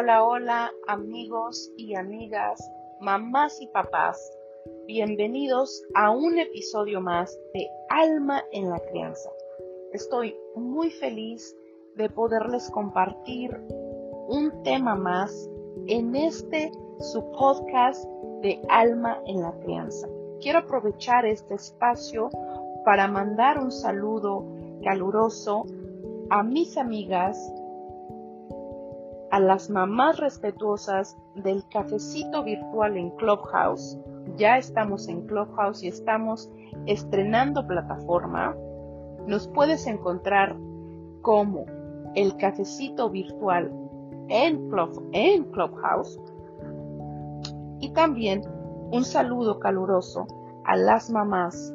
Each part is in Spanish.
Hola, hola amigos y amigas, mamás y papás. Bienvenidos a un episodio más de Alma en la Crianza. Estoy muy feliz de poderles compartir un tema más en este su podcast de Alma en la Crianza. Quiero aprovechar este espacio para mandar un saludo caluroso a mis amigas, a las mamás respetuosas del cafecito virtual en Clubhouse. Ya estamos en Clubhouse y estamos estrenando plataforma. Nos puedes encontrar como el cafecito virtual en, en Clubhouse. Y también un saludo caluroso a las mamás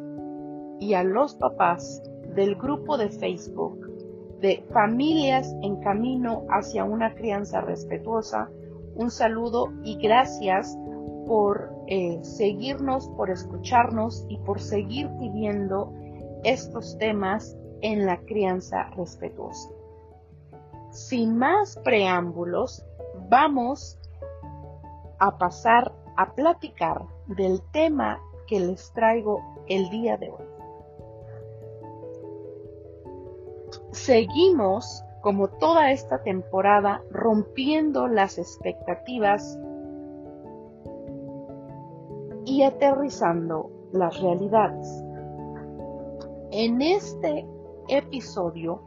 y a los papás del grupo de Facebook de Familias en Camino hacia una crianza respetuosa. Un saludo y gracias por eh, seguirnos, por escucharnos y por seguir pidiendo estos temas en la crianza respetuosa. Sin más preámbulos, vamos a pasar a platicar del tema que les traigo el día de hoy. Seguimos, como toda esta temporada, rompiendo las expectativas y aterrizando las realidades. En este episodio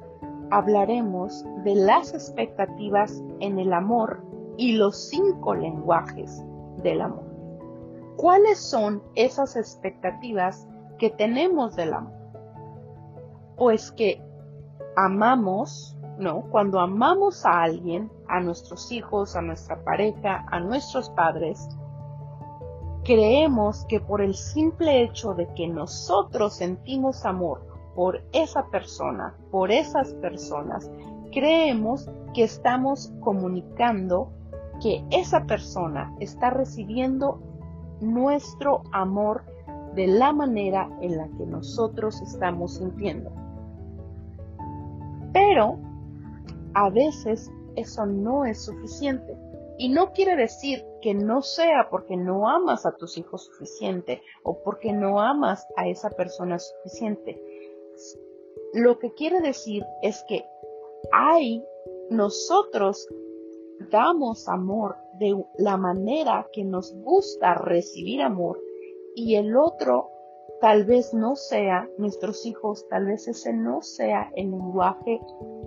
hablaremos de las expectativas en el amor y los cinco lenguajes del amor. ¿Cuáles son esas expectativas que tenemos del amor? Pues que amamos, ¿no? Cuando amamos a alguien, a nuestros hijos, a nuestra pareja, a nuestros padres, creemos que por el simple hecho de que nosotros sentimos amor por esa persona, por esas personas, creemos que estamos comunicando que esa persona está recibiendo nuestro amor de la manera en la que nosotros estamos sintiendo. Pero a veces eso no es suficiente. Y no quiere decir que no sea porque no amas a tus hijos suficiente o porque no amas a esa persona suficiente. Lo que quiere decir es que hay, nosotros damos amor de la manera que nos gusta recibir amor y el otro tal vez no sea, nuestros hijos, tal vez ese no sea el lenguaje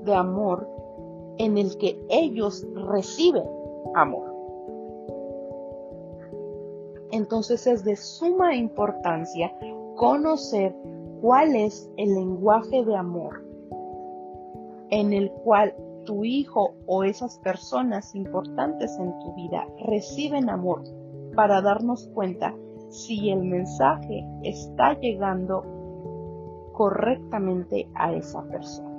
de amor en el que ellos reciben amor. Entonces es de suma importancia conocer cuál es el lenguaje de amor en el cual tu hijo o esas personas importantes en tu vida reciben amor para darnos cuenta si el mensaje está llegando correctamente a esa persona.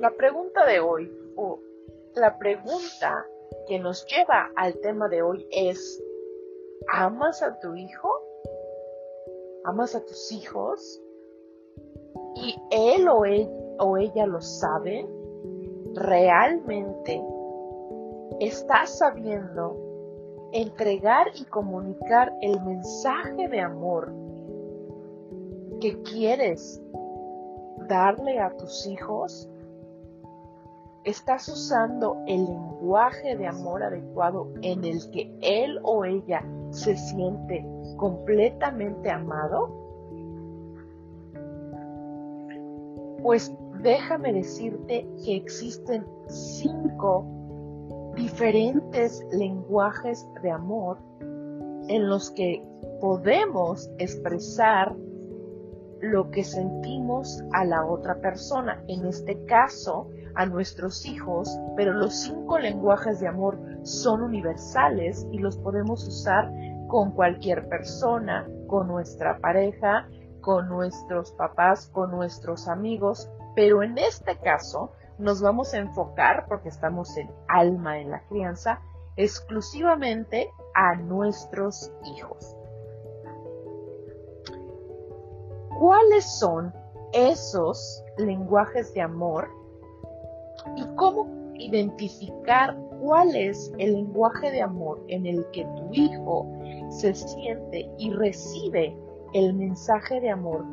La pregunta de hoy, o la pregunta que nos lleva al tema de hoy es, ¿amas a tu hijo? ¿Amas a tus hijos? Y él o, o ella lo sabe, realmente estás sabiendo entregar y comunicar el mensaje de amor que quieres darle a tus hijos? ¿Estás usando el lenguaje de amor adecuado en el que él o ella se siente completamente amado? Pues déjame decirte que existen cinco diferentes lenguajes de amor en los que podemos expresar lo que sentimos a la otra persona, en este caso a nuestros hijos, pero los cinco lenguajes de amor son universales y los podemos usar con cualquier persona, con nuestra pareja, con nuestros papás, con nuestros amigos, pero en este caso nos vamos a enfocar, porque estamos en alma en la crianza, exclusivamente a nuestros hijos. ¿Cuáles son esos lenguajes de amor y cómo identificar cuál es el lenguaje de amor en el que tu hijo se siente y recibe el mensaje de amor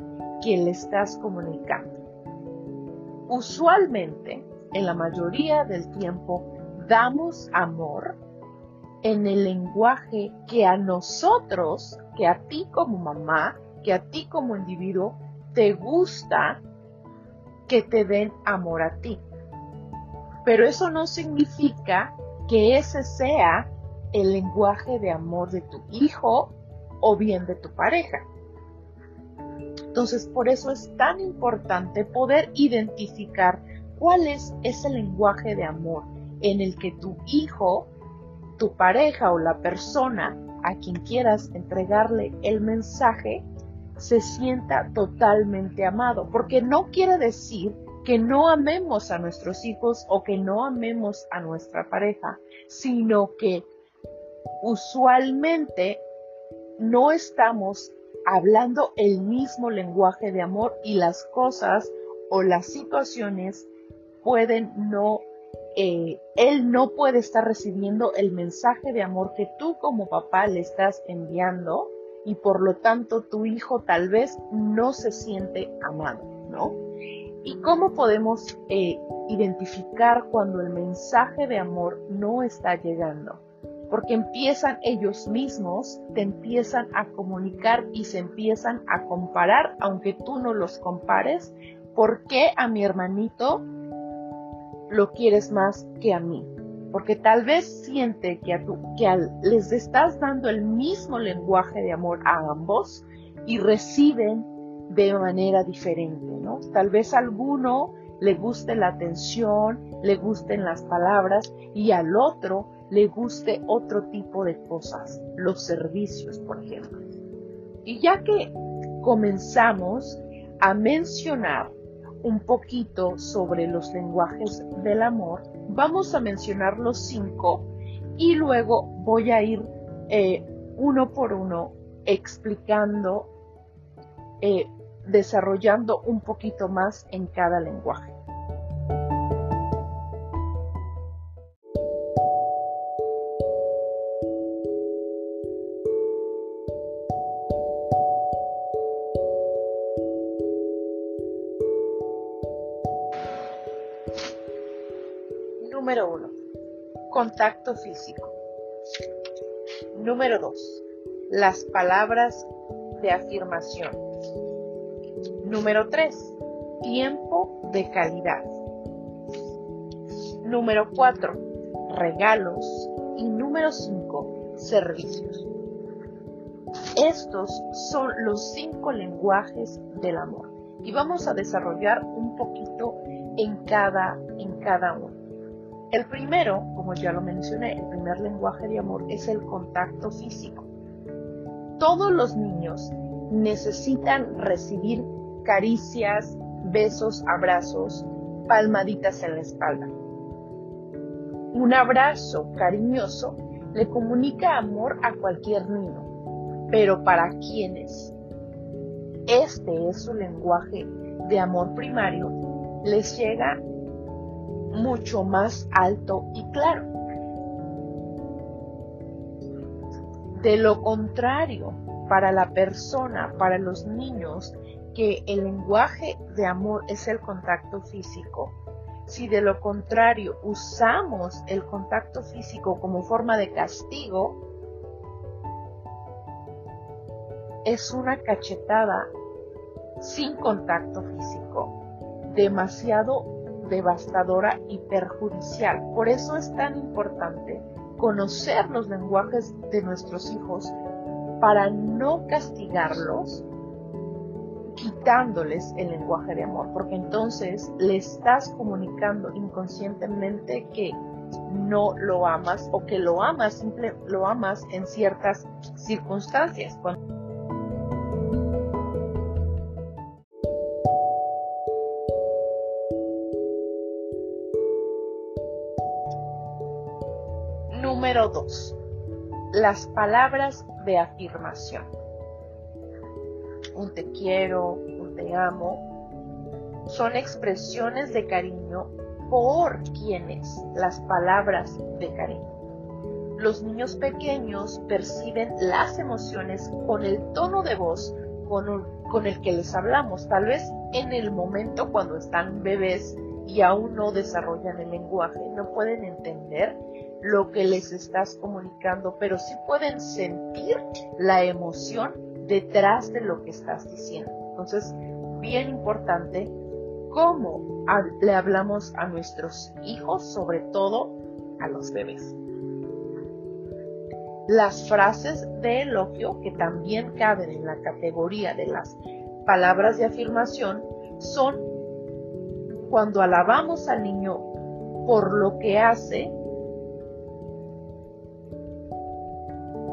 que le estás comunicando. Usualmente, en la mayoría del tiempo, damos amor en el lenguaje que a nosotros, que a ti como mamá, que a ti como individuo, te gusta que te den amor a ti. Pero eso no significa que ese sea el lenguaje de amor de tu hijo o bien de tu pareja. Entonces, por eso es tan importante poder identificar cuál es ese lenguaje de amor en el que tu hijo, tu pareja o la persona a quien quieras entregarle el mensaje se sienta totalmente amado, porque no quiere decir que no amemos a nuestros hijos o que no amemos a nuestra pareja, sino que usualmente no estamos hablando el mismo lenguaje de amor y las cosas o las situaciones pueden no, eh, él no puede estar recibiendo el mensaje de amor que tú como papá le estás enviando y por lo tanto tu hijo tal vez no se siente amado, ¿no? ¿Y cómo podemos eh, identificar cuando el mensaje de amor no está llegando? Porque empiezan ellos mismos, te empiezan a comunicar y se empiezan a comparar, aunque tú no los compares, ¿por qué a mi hermanito lo quieres más que a mí? Porque tal vez siente que, a tu, que les estás dando el mismo lenguaje de amor a ambos y reciben de manera diferente, ¿no? Tal vez a alguno le guste la atención, le gusten las palabras y al otro le guste otro tipo de cosas, los servicios, por ejemplo. Y ya que comenzamos a mencionar un poquito sobre los lenguajes del amor, vamos a mencionar los cinco y luego voy a ir eh, uno por uno explicando eh, desarrollando un poquito más en cada lenguaje. Contacto físico. Número 2. Las palabras de afirmación. Número 3. Tiempo de calidad. Número 4. Regalos. Y número 5. Servicios. Estos son los cinco lenguajes del amor y vamos a desarrollar un poquito en cada, en cada uno. El primero, como ya lo mencioné, el primer lenguaje de amor es el contacto físico. Todos los niños necesitan recibir caricias, besos, abrazos, palmaditas en la espalda. Un abrazo cariñoso le comunica amor a cualquier niño, pero para quienes este es su lenguaje de amor primario, les llega mucho más alto y claro. De lo contrario, para la persona, para los niños, que el lenguaje de amor es el contacto físico. Si de lo contrario usamos el contacto físico como forma de castigo, es una cachetada sin contacto físico, demasiado devastadora y perjudicial. Por eso es tan importante conocer los lenguajes de nuestros hijos para no castigarlos quitándoles el lenguaje de amor, porque entonces le estás comunicando inconscientemente que no lo amas o que lo amas, simple, lo amas en ciertas circunstancias. Número 2. las palabras de afirmación. Un te quiero, un te amo, son expresiones de cariño por quienes las palabras de cariño. Los niños pequeños perciben las emociones con el tono de voz con, con el que les hablamos. Tal vez en el momento cuando están bebés y aún no desarrollan el lenguaje, no pueden entender lo que les estás comunicando, pero sí pueden sentir la emoción detrás de lo que estás diciendo. Entonces, bien importante cómo le hablamos a nuestros hijos, sobre todo a los bebés. Las frases de elogio, que también caben en la categoría de las palabras de afirmación, son cuando alabamos al niño por lo que hace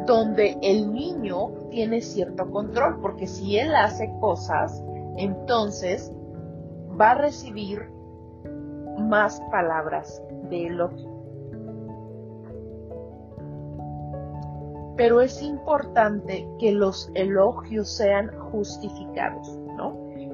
donde el niño tiene cierto control, porque si él hace cosas, entonces va a recibir más palabras de elogio. Pero es importante que los elogios sean justificados.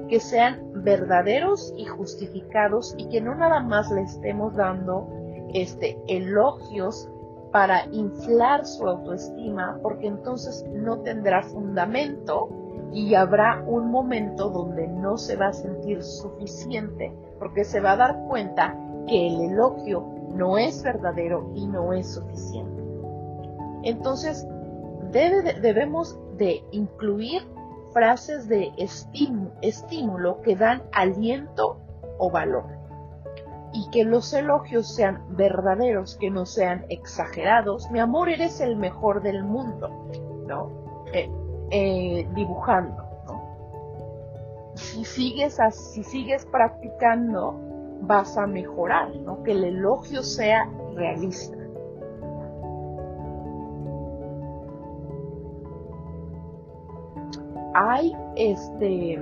Que sean verdaderos y justificados y que no nada más le estemos dando este elogios para inflar su autoestima, porque entonces no tendrá fundamento y habrá un momento donde no se va a sentir suficiente, porque se va a dar cuenta que el elogio no es verdadero y no es suficiente. Entonces, debemos de incluir frases de estímulo que dan aliento o valor y que los elogios sean verdaderos, que no sean exagerados. Mi amor, eres el mejor del mundo, ¿no? Eh, eh, dibujando, ¿no? Si sigues, si sigues practicando, vas a mejorar, ¿no? Que el elogio sea realista. Hay este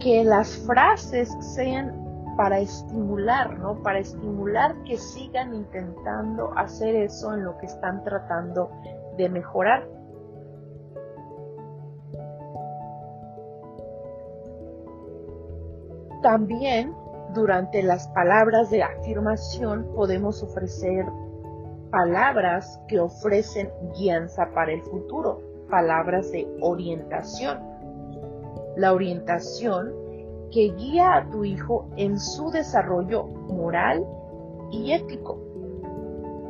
que las frases sean para estimular, ¿no? Para estimular que sigan intentando hacer eso en lo que están tratando de mejorar. También durante las palabras de afirmación podemos ofrecer palabras que ofrecen guianza para el futuro, palabras de orientación. La orientación que guía a tu hijo en su desarrollo moral y ético.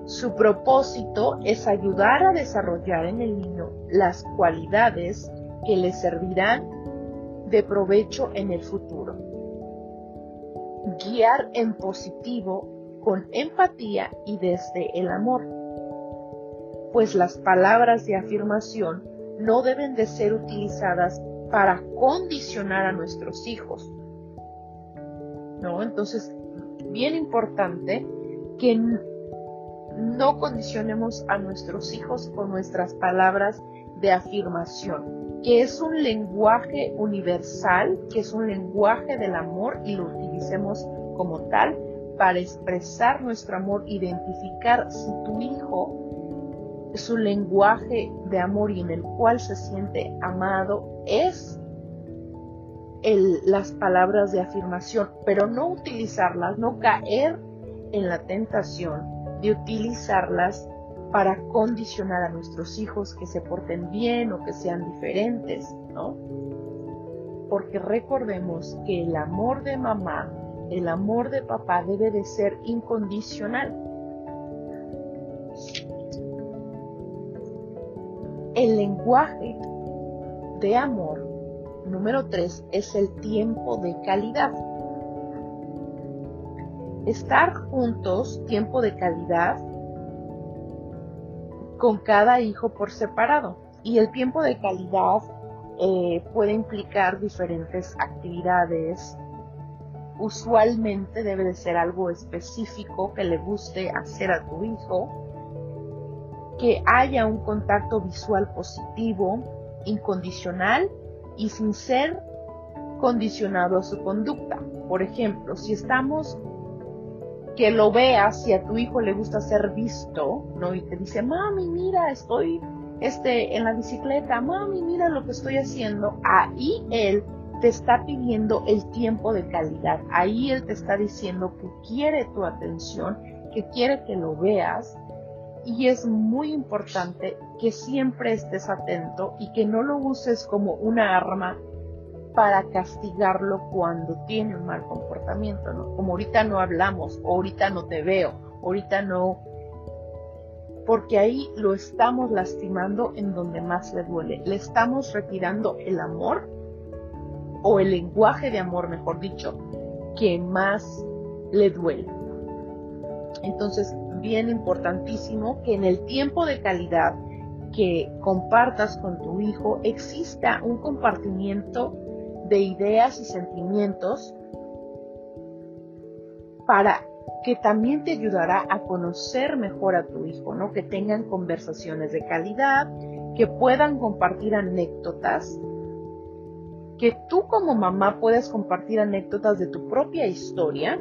Su propósito es ayudar a desarrollar en el niño las cualidades que le servirán de provecho en el futuro. Guiar en positivo con empatía y desde el amor. Pues las palabras de afirmación no deben de ser utilizadas para condicionar a nuestros hijos. ¿No? Entonces, bien importante que no condicionemos a nuestros hijos con nuestras palabras de afirmación, que es un lenguaje universal, que es un lenguaje del amor y lo utilicemos como tal para expresar nuestro amor, identificar si tu hijo su lenguaje de amor y en el cual se siente amado es las palabras de afirmación, pero no utilizarlas, no caer en la tentación de utilizarlas para condicionar a nuestros hijos que se porten bien o que sean diferentes, ¿no? Porque recordemos que el amor de mamá, el amor de papá debe de ser incondicional. El lenguaje de amor número 3 es el tiempo de calidad. Estar juntos, tiempo de calidad, con cada hijo por separado. Y el tiempo de calidad eh, puede implicar diferentes actividades. Usualmente debe de ser algo específico que le guste hacer a tu hijo que haya un contacto visual positivo, incondicional y sin ser condicionado a su conducta. Por ejemplo, si estamos que lo veas si a tu hijo le gusta ser visto, ¿no? Y te dice, mami, mira, estoy este, en la bicicleta, mami, mira lo que estoy haciendo. Ahí él te está pidiendo el tiempo de calidad. Ahí él te está diciendo que quiere tu atención, que quiere que lo veas. Y es muy importante que siempre estés atento y que no lo uses como una arma para castigarlo cuando tiene un mal comportamiento, ¿no? Como ahorita no hablamos, ahorita no te veo, ahorita no, porque ahí lo estamos lastimando en donde más le duele, le estamos retirando el amor o el lenguaje de amor, mejor dicho, que más le duele. Entonces, bien importantísimo que en el tiempo de calidad que compartas con tu hijo exista un compartimiento de ideas y sentimientos para que también te ayudará a conocer mejor a tu hijo, ¿no? Que tengan conversaciones de calidad, que puedan compartir anécdotas, que tú como mamá puedas compartir anécdotas de tu propia historia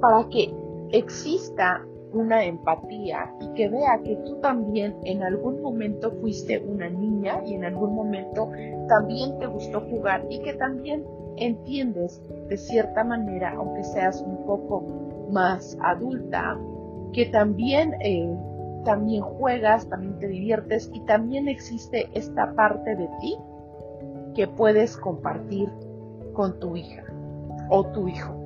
para que exista una empatía y que vea que tú también en algún momento fuiste una niña y en algún momento también te gustó jugar y que también entiendes de cierta manera, aunque seas un poco más adulta, que también, eh, también juegas, también te diviertes y también existe esta parte de ti que puedes compartir con tu hija o tu hijo.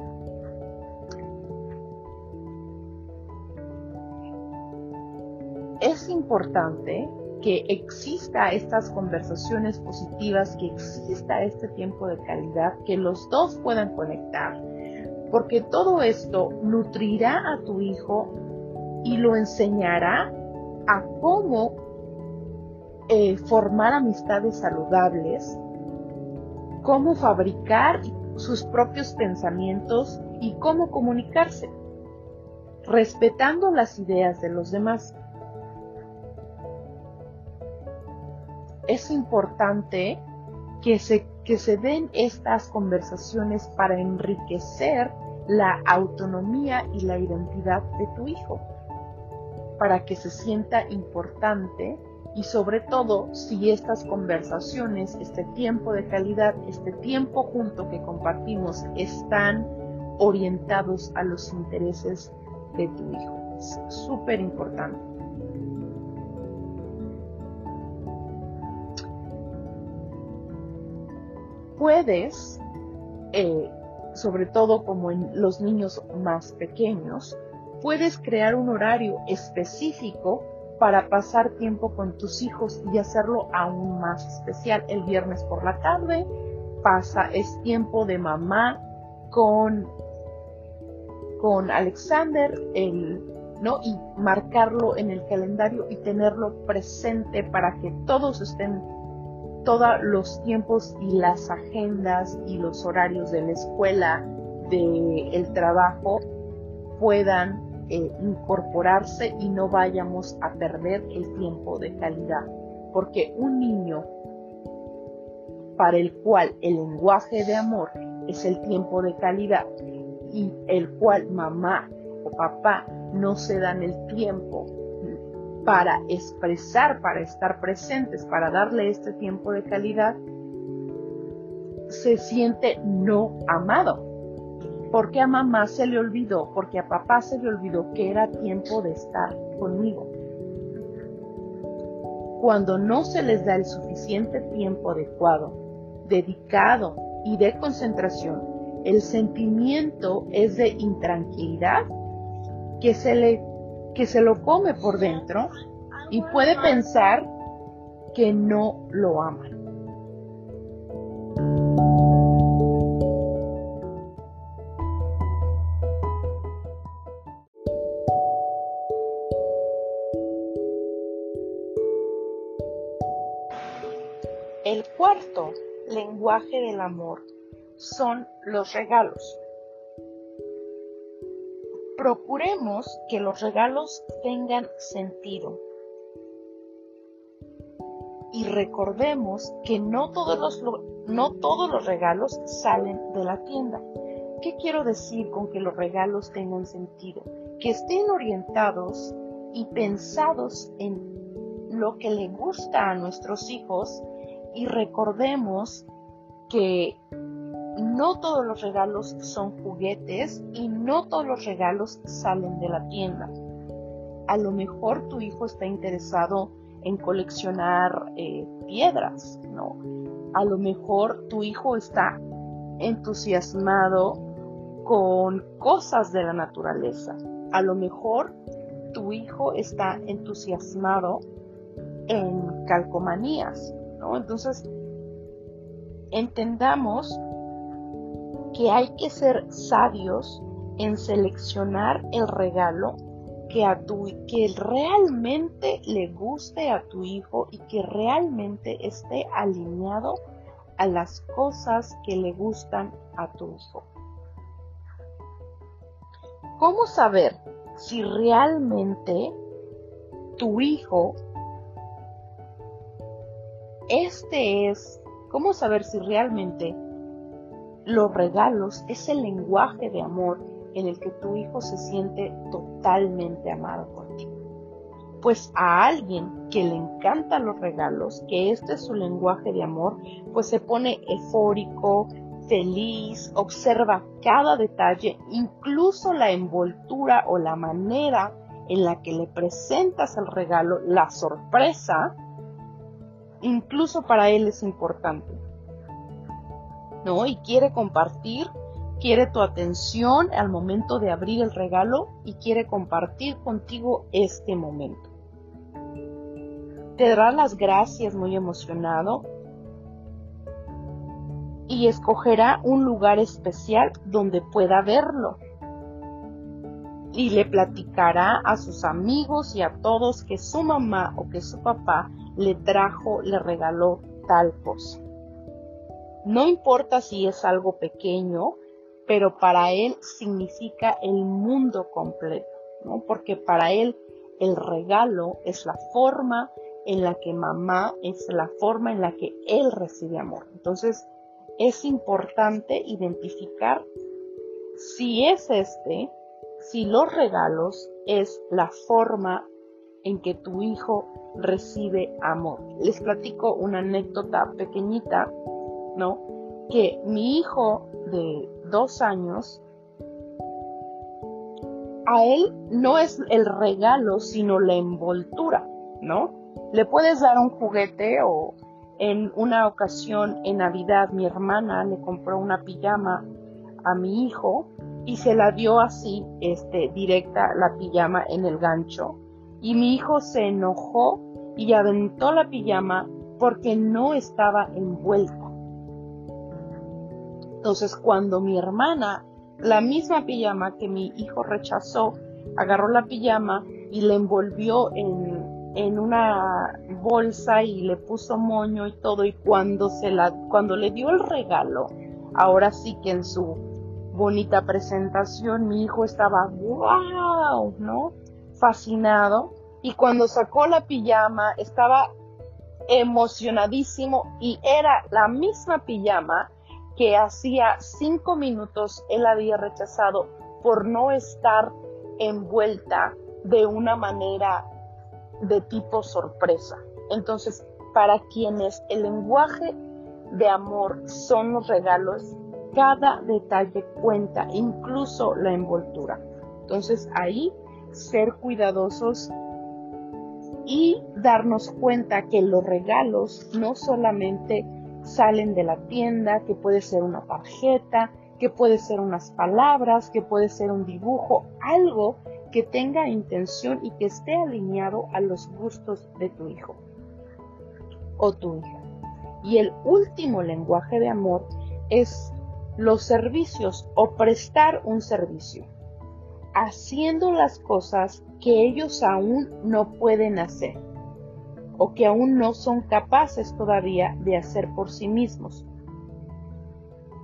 Es importante que exista estas conversaciones positivas, que exista este tiempo de calidad, que los dos puedan conectar, porque todo esto nutrirá a tu hijo y lo enseñará a cómo eh, formar amistades saludables, cómo fabricar sus propios pensamientos y cómo comunicarse, respetando las ideas de los demás. Es importante que se, que se den estas conversaciones para enriquecer la autonomía y la identidad de tu hijo, para que se sienta importante y sobre todo si estas conversaciones, este tiempo de calidad, este tiempo junto que compartimos están orientados a los intereses de tu hijo. Es súper importante. Puedes, eh, sobre todo como en los niños más pequeños, puedes crear un horario específico para pasar tiempo con tus hijos y hacerlo aún más especial. El viernes por la tarde pasa, es tiempo de mamá con, con Alexander, el, ¿no? Y marcarlo en el calendario y tenerlo presente para que todos estén todos los tiempos y las agendas y los horarios de la escuela, del trabajo, puedan eh, incorporarse y no vayamos a perder el tiempo de calidad. Porque un niño para el cual el lenguaje de amor es el tiempo de calidad y el cual mamá o papá no se dan el tiempo para expresar, para estar presentes, para darle este tiempo de calidad, se siente no amado. Porque a mamá se le olvidó, porque a papá se le olvidó que era tiempo de estar conmigo. Cuando no se les da el suficiente tiempo adecuado, dedicado y de concentración, el sentimiento es de intranquilidad que se le que se lo come por dentro y puede pensar que no lo ama. El cuarto lenguaje del amor son los regalos procuremos que los regalos tengan sentido. Y recordemos que no todos los, no todos los regalos salen de la tienda. ¿Qué quiero decir con que los regalos tengan sentido? Que estén orientados y pensados en lo que le gusta a nuestros hijos y recordemos que no todos los regalos son juguetes y no todos los regalos salen de la tienda. A lo mejor tu hijo está interesado en coleccionar eh, piedras, ¿no? A lo mejor tu hijo está entusiasmado con cosas de la naturaleza. A lo mejor tu hijo está entusiasmado en calcomanías, ¿no? Entonces, entendamos que hay que ser sabios en seleccionar el regalo que, a tu, que realmente le guste a tu hijo y que realmente esté alineado a las cosas que le gustan a tu hijo. ¿Cómo saber si realmente tu hijo, este es, cómo saber si realmente los regalos es el lenguaje de amor en el que tu hijo se siente totalmente amado por ti. Pues a alguien que le encantan los regalos, que este es su lenguaje de amor, pues se pone eufórico, feliz, observa cada detalle, incluso la envoltura o la manera en la que le presentas el regalo, la sorpresa, incluso para él es importante. ¿No? Y quiere compartir, quiere tu atención al momento de abrir el regalo y quiere compartir contigo este momento. Te dará las gracias muy emocionado y escogerá un lugar especial donde pueda verlo. Y le platicará a sus amigos y a todos que su mamá o que su papá le trajo, le regaló tal cosa. No importa si es algo pequeño, pero para él significa el mundo completo, ¿no? Porque para él el regalo es la forma en la que mamá es la forma en la que él recibe amor. Entonces, es importante identificar si es este, si los regalos es la forma en que tu hijo recibe amor. Les platico una anécdota pequeñita, ¿no? Que mi hijo de dos años, a él no es el regalo, sino la envoltura, ¿no? Le puedes dar un juguete o en una ocasión en Navidad mi hermana le compró una pijama a mi hijo y se la dio así, este, directa la pijama en el gancho. Y mi hijo se enojó y aventó la pijama porque no estaba envuelta. Entonces cuando mi hermana, la misma pijama que mi hijo rechazó, agarró la pijama y la envolvió en en una bolsa y le puso moño y todo y cuando se la cuando le dio el regalo ahora sí que en su bonita presentación mi hijo estaba wow no fascinado. Y cuando sacó la pijama estaba emocionadísimo y era la misma pijama que hacía cinco minutos él había rechazado por no estar envuelta de una manera de tipo sorpresa. Entonces, para quienes el lenguaje de amor son los regalos, cada detalle cuenta, incluso la envoltura. Entonces ahí ser cuidadosos y darnos cuenta que los regalos no solamente salen de la tienda, que puede ser una tarjeta, que puede ser unas palabras, que puede ser un dibujo, algo que tenga intención y que esté alineado a los gustos de tu hijo o tu hija. Y el último lenguaje de amor es los servicios o prestar un servicio, haciendo las cosas que ellos aún no pueden hacer o que aún no son capaces todavía de hacer por sí mismos.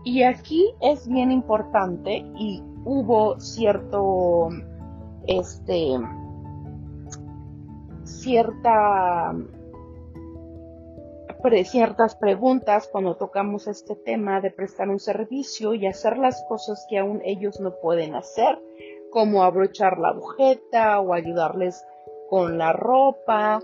Y aquí es bien importante y hubo cierto este, cierta ciertas preguntas cuando tocamos este tema de prestar un servicio y hacer las cosas que aún ellos no pueden hacer, como abrochar la agujeta o ayudarles con la ropa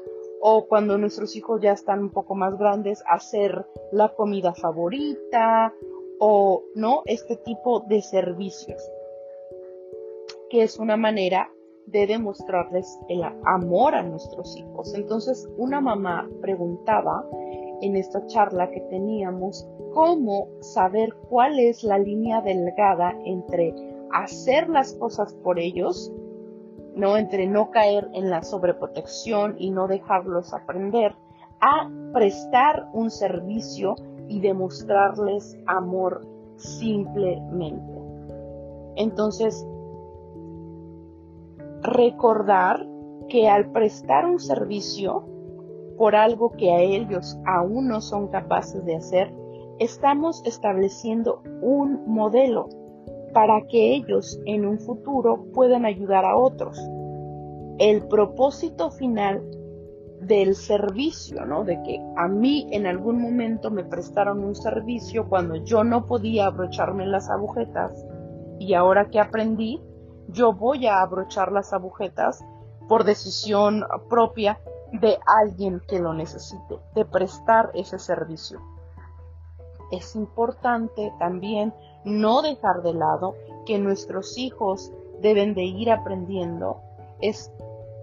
o cuando nuestros hijos ya están un poco más grandes hacer la comida favorita o no este tipo de servicios que es una manera de demostrarles el amor a nuestros hijos. Entonces, una mamá preguntaba en esta charla que teníamos cómo saber cuál es la línea delgada entre hacer las cosas por ellos, no entre no caer en la sobreprotección y no dejarlos aprender, a prestar un servicio y demostrarles amor simplemente. Entonces, recordar que al prestar un servicio por algo que a ellos aún no son capaces de hacer, estamos estableciendo un modelo para que ellos en un futuro puedan ayudar a otros. El propósito final del servicio, ¿no? De que a mí en algún momento me prestaron un servicio cuando yo no podía abrocharme las agujetas y ahora que aprendí, yo voy a abrochar las agujetas por decisión propia de alguien que lo necesite, de prestar ese servicio. Es importante también no dejar de lado que nuestros hijos deben de ir aprendiendo, es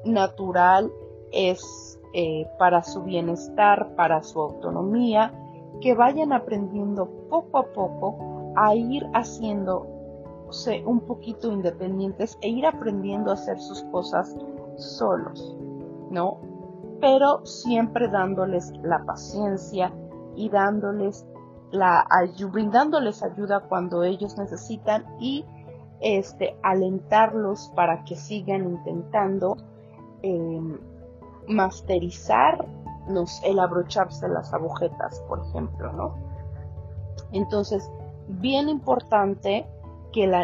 natural, es eh, para su bienestar, para su autonomía, que vayan aprendiendo poco a poco a ir haciendo un poquito independientes e ir aprendiendo a hacer sus cosas solos, ¿no? Pero siempre dándoles la paciencia y dándoles la brindándoles ayuda cuando ellos necesitan y este alentarlos para que sigan intentando em, masterizar el abrocharse las agujetas, por ejemplo, ¿no? Entonces, bien importante que el,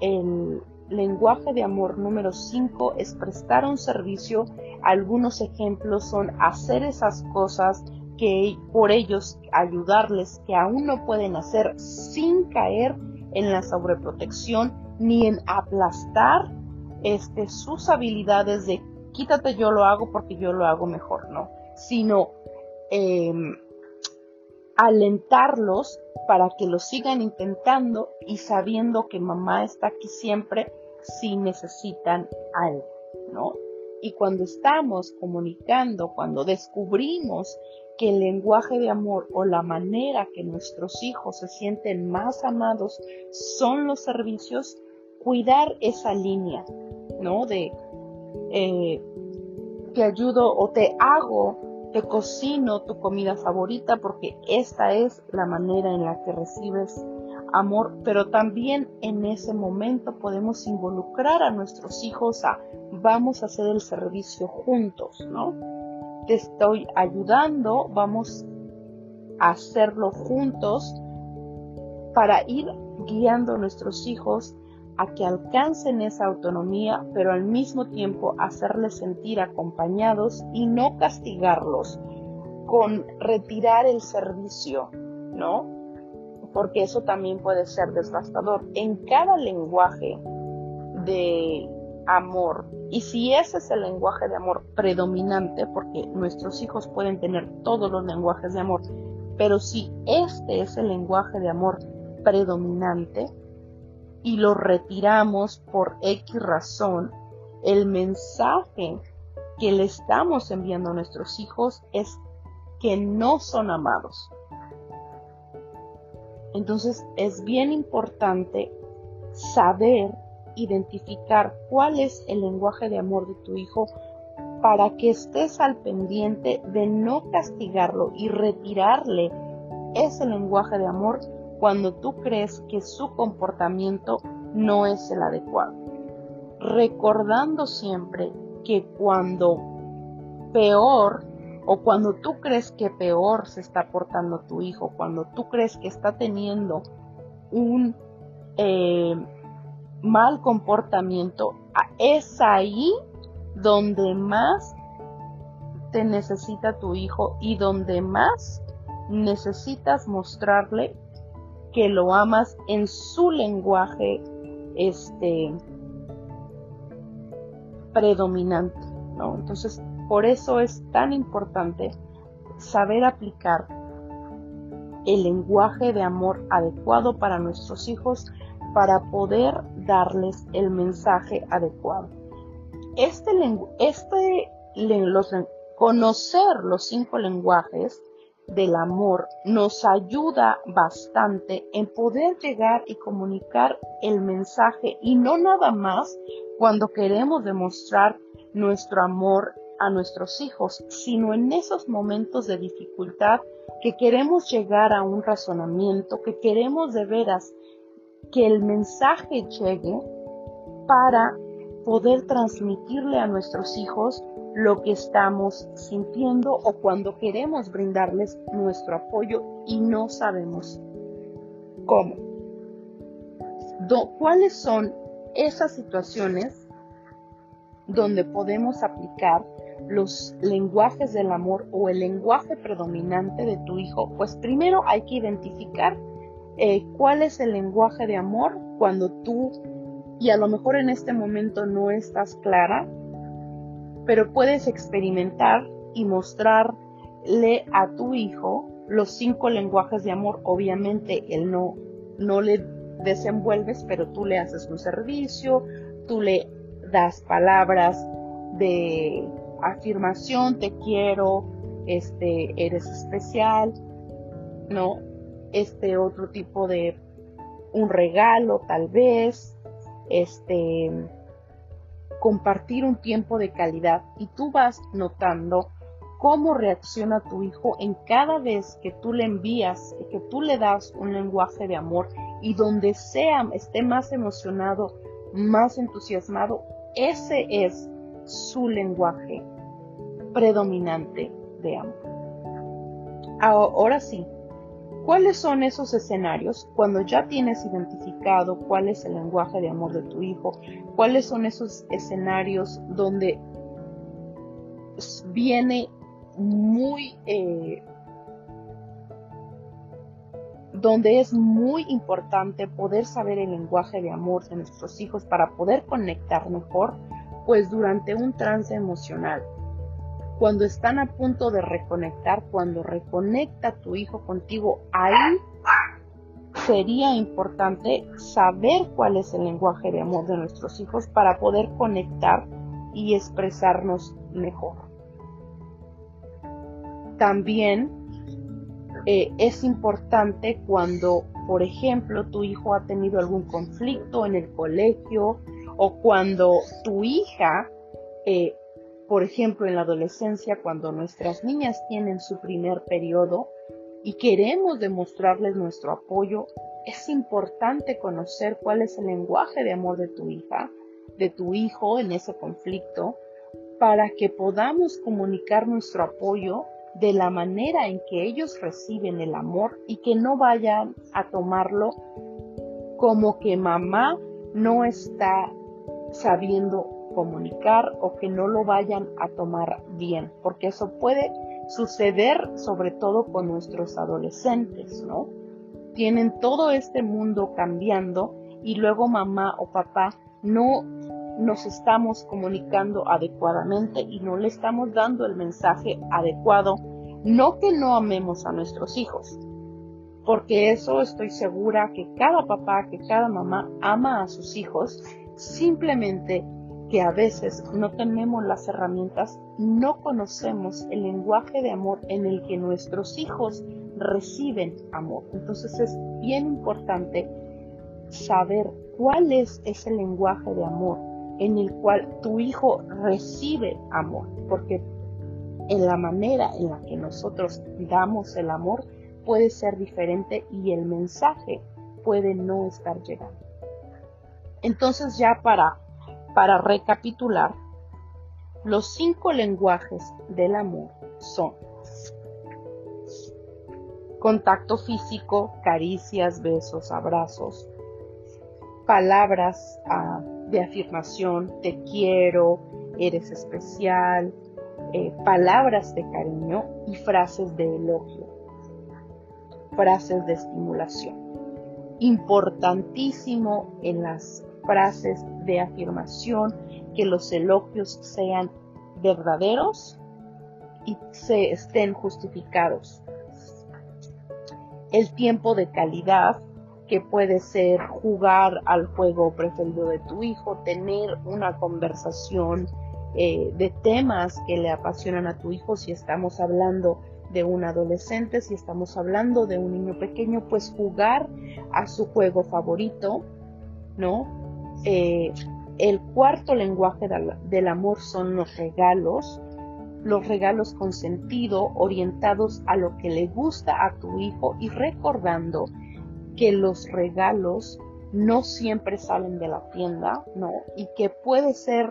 el lenguaje de amor número 5 es prestar un servicio. Algunos ejemplos son hacer esas cosas que por ellos ayudarles que aún no pueden hacer sin caer en la sobreprotección ni en aplastar este, sus habilidades de quítate yo lo hago porque yo lo hago mejor, ¿no? Sino em, alentarlos para que lo sigan intentando y sabiendo que mamá está aquí siempre si necesitan algo, ¿no? Y cuando estamos comunicando, cuando descubrimos que el lenguaje de amor o la manera que nuestros hijos se sienten más amados son los servicios, cuidar esa línea, ¿no? De eh, te ayudo o te hago te cocino tu comida favorita porque esta es la manera en la que recibes amor, pero también en ese momento podemos involucrar a nuestros hijos a vamos a hacer el servicio juntos, ¿no? Te estoy ayudando, vamos a hacerlo juntos para ir guiando a nuestros hijos a que alcancen esa autonomía, pero al mismo tiempo hacerles sentir acompañados y no castigarlos con retirar el servicio, ¿no? Porque eso también puede ser desgastador. En cada lenguaje de amor, y si ese es el lenguaje de amor predominante, porque nuestros hijos pueden tener todos los lenguajes de amor, pero si este es el lenguaje de amor predominante, y lo retiramos por X razón, el mensaje que le estamos enviando a nuestros hijos es que no son amados. Entonces es bien importante saber identificar cuál es el lenguaje de amor de tu hijo para que estés al pendiente de no castigarlo y retirarle ese lenguaje de amor cuando tú crees que su comportamiento no es el adecuado. Recordando siempre que cuando peor o cuando tú crees que peor se está portando tu hijo, cuando tú crees que está teniendo un eh, mal comportamiento, es ahí donde más te necesita tu hijo y donde más necesitas mostrarle que lo amas en su lenguaje este predominante, ¿no? Entonces, por eso es tan importante saber aplicar el lenguaje de amor adecuado para nuestros hijos para poder darles el mensaje adecuado. Este, este conocer los cinco lenguajes del amor nos ayuda bastante en poder llegar y comunicar el mensaje y no nada más cuando queremos demostrar nuestro amor a nuestros hijos, sino en esos momentos de dificultad que queremos llegar a un razonamiento, que queremos de veras que el mensaje llegue para poder transmitirle a nuestros hijos lo que estamos sintiendo o cuando queremos brindarles nuestro apoyo y no sabemos cómo. ¿Cuáles son esas situaciones donde podemos aplicar los lenguajes del amor o el lenguaje predominante de tu hijo? Pues primero hay que identificar eh, cuál es el lenguaje de amor cuando tú, y a lo mejor en este momento no estás clara, pero puedes experimentar y mostrarle a tu hijo los cinco lenguajes de amor. Obviamente él no, no le desenvuelves, pero tú le haces un servicio, tú le das palabras de afirmación, te quiero, este, eres especial, ¿no? Este otro tipo de un regalo tal vez, este, compartir un tiempo de calidad y tú vas notando cómo reacciona tu hijo en cada vez que tú le envías, que tú le das un lenguaje de amor y donde sea, esté más emocionado, más entusiasmado, ese es su lenguaje predominante de amor. Ahora sí, ¿Cuáles son esos escenarios cuando ya tienes identificado cuál es el lenguaje de amor de tu hijo? ¿Cuáles son esos escenarios donde viene muy... Eh, donde es muy importante poder saber el lenguaje de amor de nuestros hijos para poder conectar mejor, pues durante un trance emocional cuando están a punto de reconectar, cuando reconecta tu hijo contigo, ahí sería importante saber cuál es el lenguaje de amor de nuestros hijos para poder conectar y expresarnos mejor. También eh, es importante cuando, por ejemplo, tu hijo ha tenido algún conflicto en el colegio o cuando tu hija eh, por ejemplo, en la adolescencia, cuando nuestras niñas tienen su primer periodo y queremos demostrarles nuestro apoyo, es importante conocer cuál es el lenguaje de amor de tu hija, de tu hijo en ese conflicto, para que podamos comunicar nuestro apoyo de la manera en que ellos reciben el amor y que no vayan a tomarlo como que mamá no está sabiendo comunicar o que no lo vayan a tomar bien, porque eso puede suceder sobre todo con nuestros adolescentes, ¿no? Tienen todo este mundo cambiando y luego mamá o papá no nos estamos comunicando adecuadamente y no le estamos dando el mensaje adecuado, no que no amemos a nuestros hijos, porque eso estoy segura que cada papá, que cada mamá ama a sus hijos, simplemente que a veces no tenemos las herramientas, no conocemos el lenguaje de amor en el que nuestros hijos reciben amor. Entonces es bien importante saber cuál es ese lenguaje de amor en el cual tu hijo recibe amor, porque en la manera en la que nosotros damos el amor puede ser diferente y el mensaje puede no estar llegando. Entonces ya para para recapitular, los cinco lenguajes del amor son contacto físico, caricias, besos, abrazos, palabras ah, de afirmación, te quiero, eres especial, eh, palabras de cariño y frases de elogio, frases de estimulación. Importantísimo en las frases de afirmación que los elogios sean verdaderos y se estén justificados. El tiempo de calidad que puede ser jugar al juego preferido de tu hijo, tener una conversación eh, de temas que le apasionan a tu hijo, si estamos hablando de un adolescente, si estamos hablando de un niño pequeño, pues jugar a su juego favorito, ¿no? Eh, el cuarto lenguaje del amor son los regalos, los regalos con sentido, orientados a lo que le gusta a tu hijo y recordando que los regalos no siempre salen de la tienda, ¿no? Y que puede ser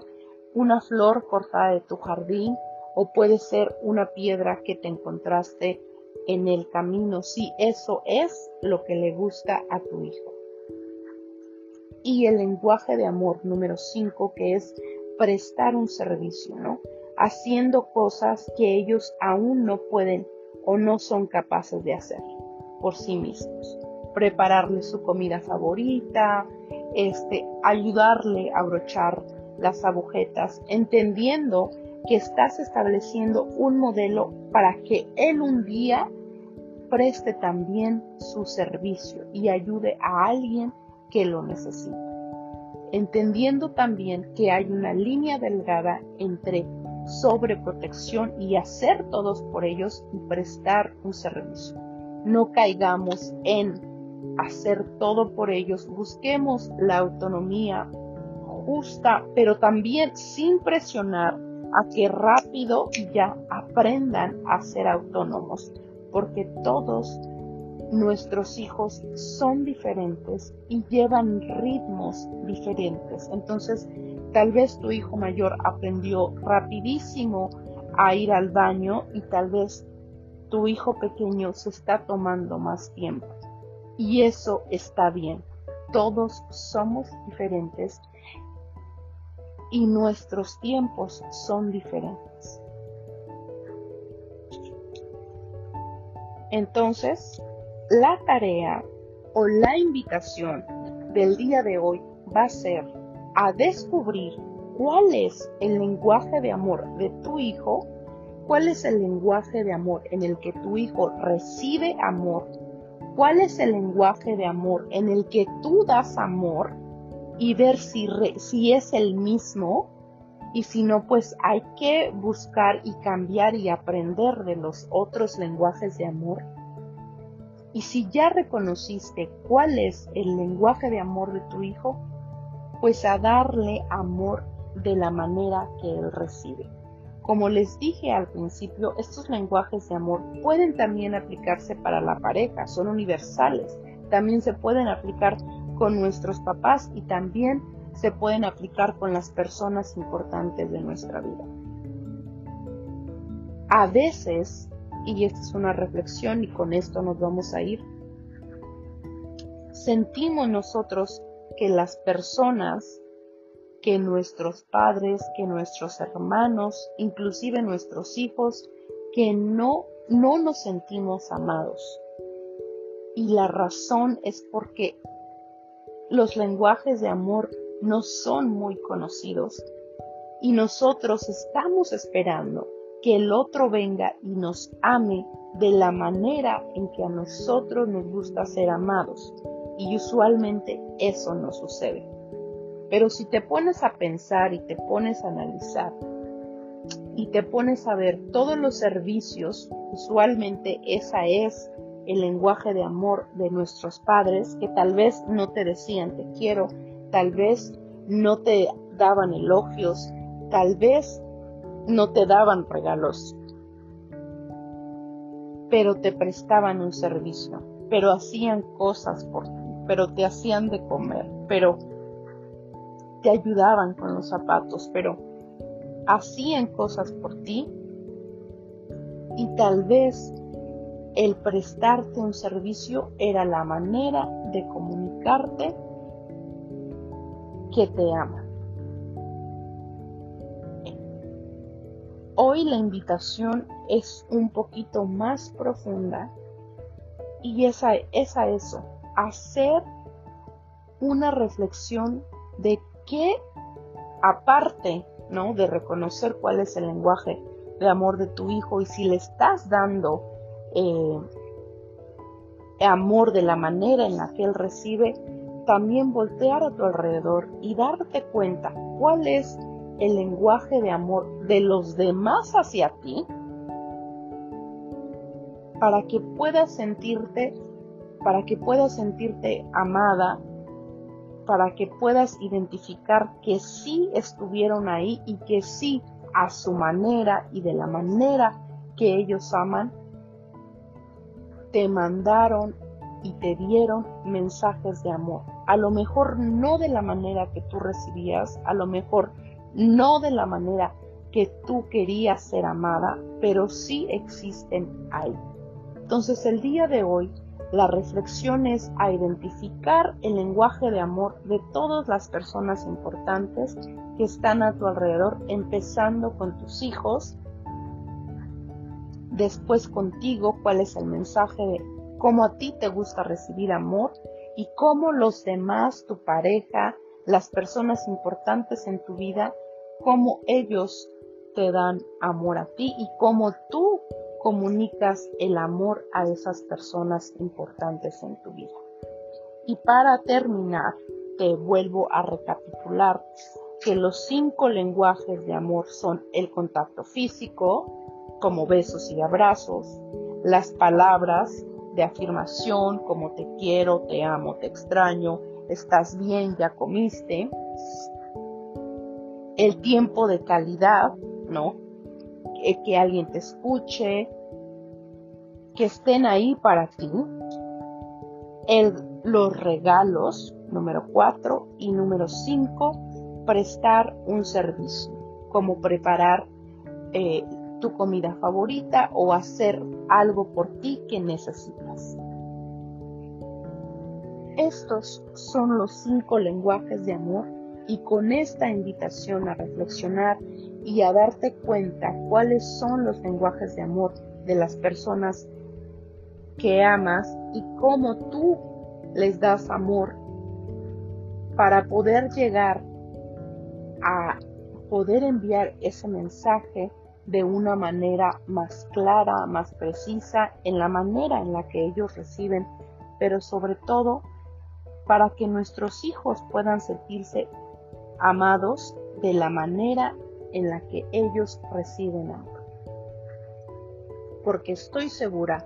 una flor cortada de tu jardín o puede ser una piedra que te encontraste en el camino, si eso es lo que le gusta a tu hijo. Y el lenguaje de amor número 5, que es prestar un servicio, ¿no? Haciendo cosas que ellos aún no pueden o no son capaces de hacer por sí mismos prepararle su comida favorita, este, ayudarle a brochar las agujetas, entendiendo que estás estableciendo un modelo para que él un día preste también su servicio y ayude a alguien que lo necesite. Entendiendo también que hay una línea delgada entre sobreprotección y hacer todos por ellos y prestar un servicio. No caigamos en hacer todo por ellos, busquemos la autonomía justa, pero también sin presionar a que rápido ya aprendan a ser autónomos, porque todos nuestros hijos son diferentes y llevan ritmos diferentes. Entonces, tal vez tu hijo mayor aprendió rapidísimo a ir al baño y tal vez tu hijo pequeño se está tomando más tiempo. Y eso está bien. Todos somos diferentes y nuestros tiempos son diferentes. Entonces, la tarea o la invitación del día de hoy va a ser a descubrir cuál es el lenguaje de amor de tu hijo, cuál es el lenguaje de amor en el que tu hijo recibe amor cuál es el lenguaje de amor en el que tú das amor y ver si, si es el mismo y si no, pues hay que buscar y cambiar y aprender de los otros lenguajes de amor. Y si ya reconociste cuál es el lenguaje de amor de tu hijo, pues a darle amor de la manera que él recibe. Como les dije al principio, estos lenguajes de amor pueden también aplicarse para la pareja, son universales. También se pueden aplicar con nuestros papás y también se pueden aplicar con las personas importantes de nuestra vida. A veces, y esta es una reflexión y con esto nos vamos a ir, sentimos nosotros que las personas que nuestros padres, que nuestros hermanos, inclusive nuestros hijos, que no, no nos sentimos amados. Y la razón es porque los lenguajes de amor no son muy conocidos y nosotros estamos esperando que el otro venga y nos ame de la manera en que a nosotros nos gusta ser amados. Y usualmente eso no sucede. Pero si te pones a pensar y te pones a analizar y te pones a ver todos los servicios, usualmente esa es el lenguaje de amor de nuestros padres que tal vez no te decían te quiero, tal vez no te daban elogios, tal vez no te daban regalos, pero te prestaban un servicio, pero hacían cosas por ti, pero te hacían de comer, pero te ayudaban con los zapatos, pero hacían cosas por ti y tal vez el prestarte un servicio era la manera de comunicarte que te aman. Hoy la invitación es un poquito más profunda y es a, es a eso, hacer una reflexión de qué, aparte, ¿no? De reconocer cuál es el lenguaje de amor de tu hijo y si le estás dando eh, amor de la manera en la que él recibe, también voltear a tu alrededor y darte cuenta cuál es el lenguaje de amor de los demás hacia ti para que puedas sentirte para que puedas sentirte amada para que puedas identificar que sí estuvieron ahí y que sí a su manera y de la manera que ellos aman te mandaron y te dieron mensajes de amor. A lo mejor no de la manera que tú recibías, a lo mejor no de la manera que tú querías ser amada, pero sí existen ahí. Entonces el día de hoy la reflexión es a identificar el lenguaje de amor de todas las personas importantes que están a tu alrededor, empezando con tus hijos, después contigo, cuál es el mensaje de cómo a ti te gusta recibir amor y cómo los demás, tu pareja, las personas importantes en tu vida, cómo ellos te dan amor a ti y cómo tú comunicas el amor a esas personas importantes en tu vida. Y para terminar, te vuelvo a recapitular que los cinco lenguajes de amor son el contacto físico, como besos y abrazos, las palabras de afirmación como te quiero, te amo, te extraño, estás bien, ya comiste, el tiempo de calidad, ¿no? Que, alguien te escuche, que estén ahí para ti, el, los regalos, número cuatro, y número cinco, prestar un servicio, como preparar eh, tu comida favorita o hacer algo por ti que necesitas. Estos son los cinco lenguajes de amor y con esta invitación a reflexionar y a darte cuenta cuáles son los lenguajes de amor de las personas que amas y cómo tú les das amor para poder llegar a poder enviar ese mensaje de una manera más clara, más precisa, en la manera en la que ellos reciben, pero sobre todo para que nuestros hijos puedan sentirse amados de la manera en la que ellos reciben amor. Porque estoy segura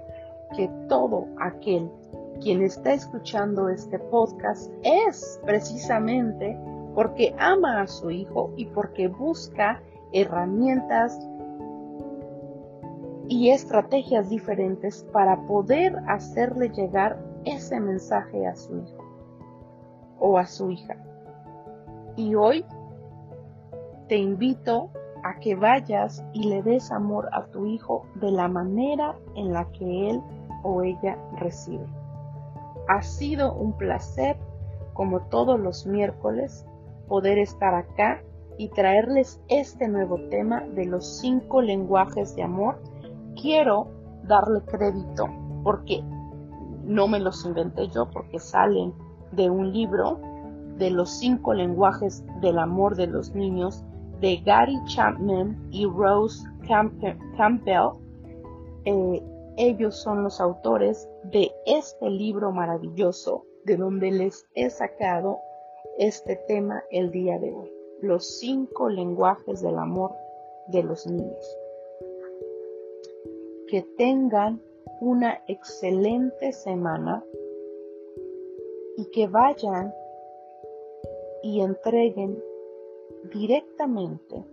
que todo aquel quien está escuchando este podcast es precisamente porque ama a su hijo y porque busca herramientas y estrategias diferentes para poder hacerle llegar ese mensaje a su hijo o a su hija. Y hoy te invito a que vayas y le des amor a tu hijo de la manera en la que él o ella recibe. Ha sido un placer, como todos los miércoles, poder estar acá y traerles este nuevo tema de los cinco lenguajes de amor quiero darle crédito porque no me los inventé yo, porque salen de un libro de los cinco lenguajes del amor de los niños de Gary Chapman y Rose Campbell. Eh, ellos son los autores de este libro maravilloso de donde les he sacado este tema el día de hoy. Los cinco lenguajes del amor de los niños que tengan una excelente semana y que vayan y entreguen directamente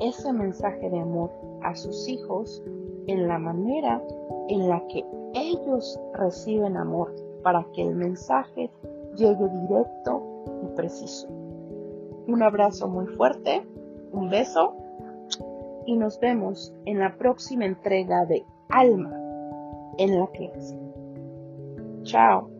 ese mensaje de amor a sus hijos en la manera en la que ellos reciben amor para que el mensaje llegue directo y preciso. Un abrazo muy fuerte, un beso y nos vemos en la próxima entrega de Alma en la clase. Chao.